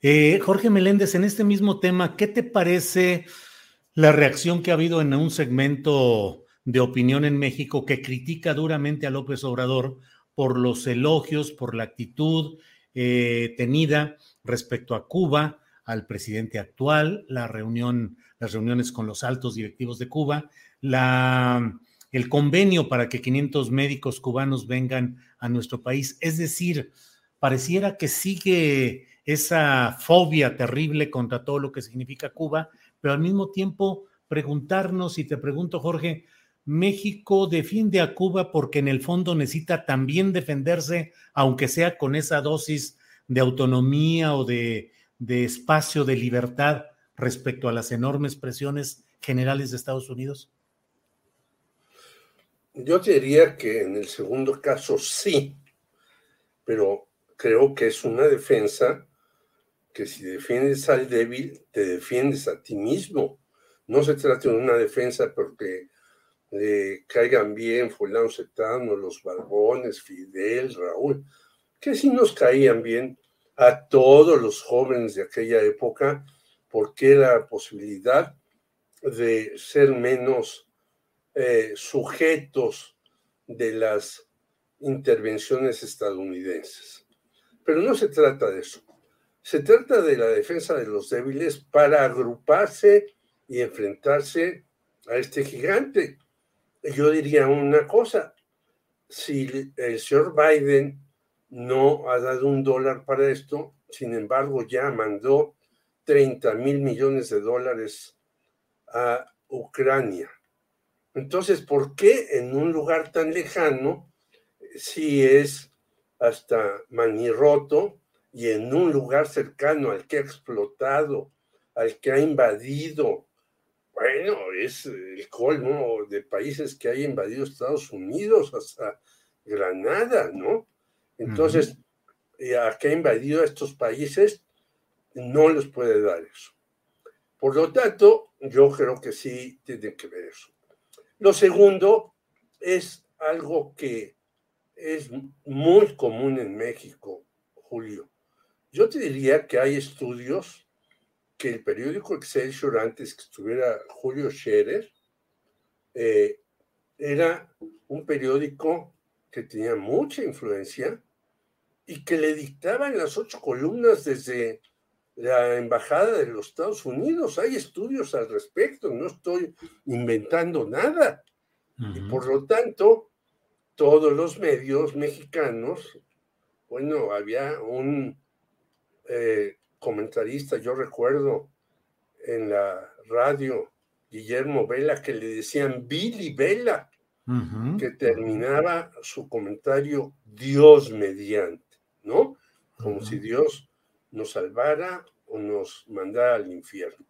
Eh, Jorge Meléndez, en este mismo tema, ¿qué te parece la reacción que ha habido en un segmento de opinión en México que critica duramente a López Obrador por los elogios, por la actitud eh, tenida respecto a Cuba, al presidente actual, la reunión, las reuniones con los altos directivos de Cuba, el convenio para que 500 médicos cubanos vengan a nuestro país. Es decir, pareciera que sigue esa fobia terrible contra todo lo que significa Cuba, pero al mismo tiempo preguntarnos, y te pregunto, Jorge, México defiende a Cuba porque en el fondo necesita también defenderse, aunque sea con esa dosis de autonomía o de, de espacio de libertad respecto a las enormes presiones generales de Estados Unidos? Yo diría que en el segundo caso sí, pero creo que es una defensa que si defiendes al débil, te defiendes a ti mismo. No se trata de una defensa porque le caigan bien fulano Cetano, los Barbones, Fidel, Raúl, que sí nos caían bien a todos los jóvenes de aquella época, porque la posibilidad de ser menos eh, sujetos de las intervenciones estadounidenses. Pero no se trata de eso. Se trata de la defensa de los débiles para agruparse y enfrentarse a este gigante. Yo diría una cosa, si el señor Biden no ha dado un dólar para esto, sin embargo ya mandó 30 mil millones de dólares a Ucrania. Entonces, ¿por qué en un lugar tan lejano, si es hasta manirroto, y en un lugar cercano al que ha explotado, al que ha invadido, bueno, es el colmo de países que hay invadido Estados Unidos hasta Granada, ¿no? Entonces, a que ha invadido a estos países, no les puede dar eso. Por lo tanto, yo creo que sí tiene que ver eso. Lo segundo es algo que es muy común en México, Julio. Yo te diría que hay estudios que el periódico Excelsior, antes que estuviera Julio Scherer, eh, era un periódico que tenía mucha influencia y que le dictaban las ocho columnas desde la Embajada de los Estados Unidos. Hay estudios al respecto, no estoy inventando nada. Y por lo tanto, todos los medios mexicanos, bueno, había un eh, comentarista, yo recuerdo en la radio, Guillermo Vela, que le decían Billy Vela, que terminaba su comentario Dios mediante, ¿no? Como si Dios nos salvara o nos mandara al infierno.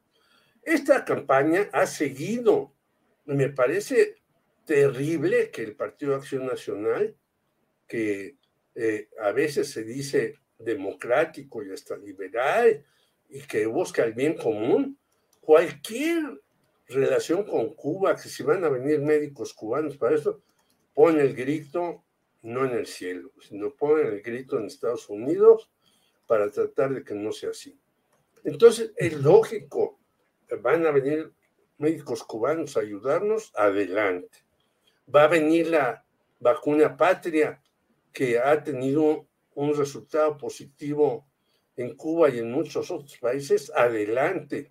Esta campaña ha seguido. Me parece terrible que el Partido Acción Nacional, que eh, a veces se dice democrático y hasta liberal y que busca el bien común, cualquier relación con Cuba, que si van a venir médicos cubanos para eso, pone el grito no en el cielo, sino pone el grito en Estados Unidos para tratar de que no sea así. Entonces, es lógico, van a venir médicos cubanos a ayudarnos, adelante. Va a venir la vacuna patria que ha tenido un resultado positivo en Cuba y en muchos otros países, adelante.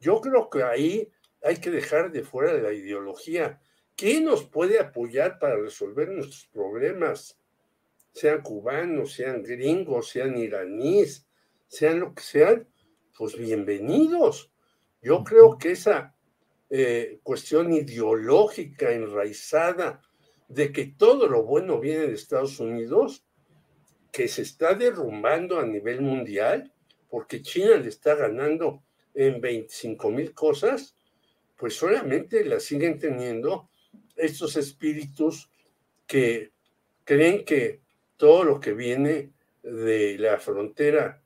Yo creo que ahí hay que dejar de fuera de la ideología. ¿Quién nos puede apoyar para resolver nuestros problemas? Sean cubanos, sean gringos, sean iraníes, sean lo que sean, pues bienvenidos. Yo creo que esa eh, cuestión ideológica enraizada de que todo lo bueno viene de Estados Unidos, que se está derrumbando a nivel mundial, porque China le está ganando en 25 mil cosas, pues solamente la siguen teniendo estos espíritus que creen que todo lo que viene de la frontera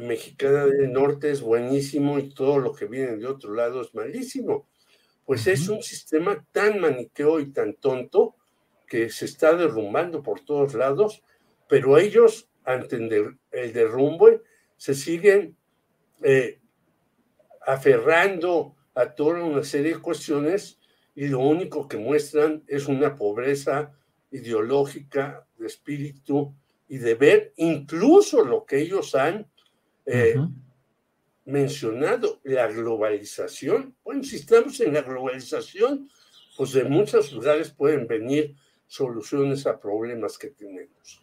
mexicana del norte es buenísimo y todo lo que viene de otro lado es malísimo. Pues es un sistema tan maniqueo y tan tonto que se está derrumbando por todos lados, pero ellos, ante el derrumbe, se siguen eh, aferrando a toda una serie de cuestiones y lo único que muestran es una pobreza ideológica, de espíritu y de ver incluso lo que ellos han eh, mencionado, la globalización. Bueno, si estamos en la globalización, pues de muchos lugares pueden venir soluciones a problemas que tenemos.